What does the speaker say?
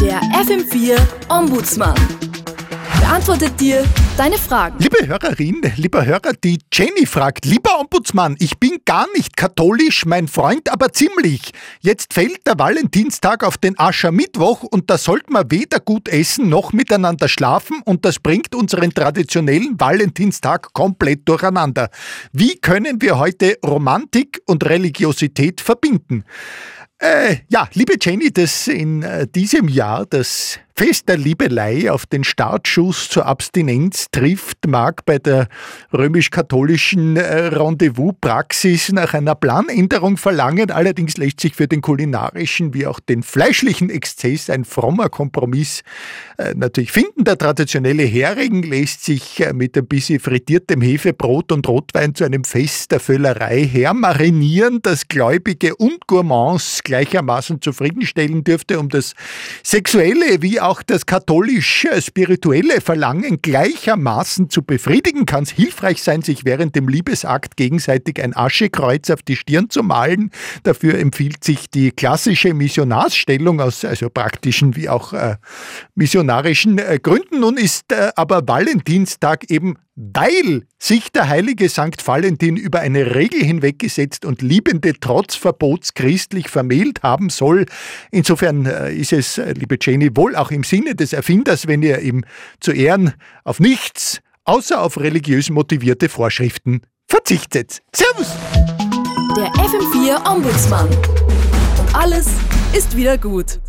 Der FM4 Ombudsmann beantwortet dir deine Fragen. Liebe Hörerin, lieber Hörer, die Jenny fragt, lieber Ombudsmann, ich bin gar nicht katholisch, mein Freund aber ziemlich. Jetzt fällt der Valentinstag auf den Aschermittwoch und da sollte man weder gut essen noch miteinander schlafen und das bringt unseren traditionellen Valentinstag komplett durcheinander. Wie können wir heute Romantik und Religiosität verbinden? Äh, ja, liebe Jenny, das in äh, diesem Jahr das Fest der Liebelei auf den Startschuss zur Abstinenz trifft, mag bei der römisch-katholischen äh, Rendezvous-Praxis nach einer Planänderung verlangen. Allerdings lässt sich für den kulinarischen wie auch den fleischlichen Exzess ein frommer Kompromiss äh, natürlich finden. Der traditionelle Hering lässt sich äh, mit ein bisschen frittiertem Hefebrot und Rotwein zu einem Fest der Völlerei hermarinieren, das Gläubige und Gourmands gleichermaßen zufriedenstellen dürfte, um das sexuelle wie auch auch das katholisch-spirituelle Verlangen gleichermaßen zu befriedigen, kann es hilfreich sein, sich während dem Liebesakt gegenseitig ein Aschekreuz auf die Stirn zu malen. Dafür empfiehlt sich die klassische Missionarsstellung aus also praktischen wie auch äh, missionarischen äh, Gründen. Nun ist äh, aber Valentinstag eben weil sich der heilige Sankt Valentin über eine Regel hinweggesetzt und Liebende trotz Verbots christlich vermählt haben soll. Insofern äh, ist es, äh, liebe Jenny, wohl auch im Sinne des Erfinders, wenn ihr ihm zu Ehren auf nichts außer auf religiös motivierte Vorschriften verzichtet. Servus! Der FM4 Ombudsmann. Und alles ist wieder gut.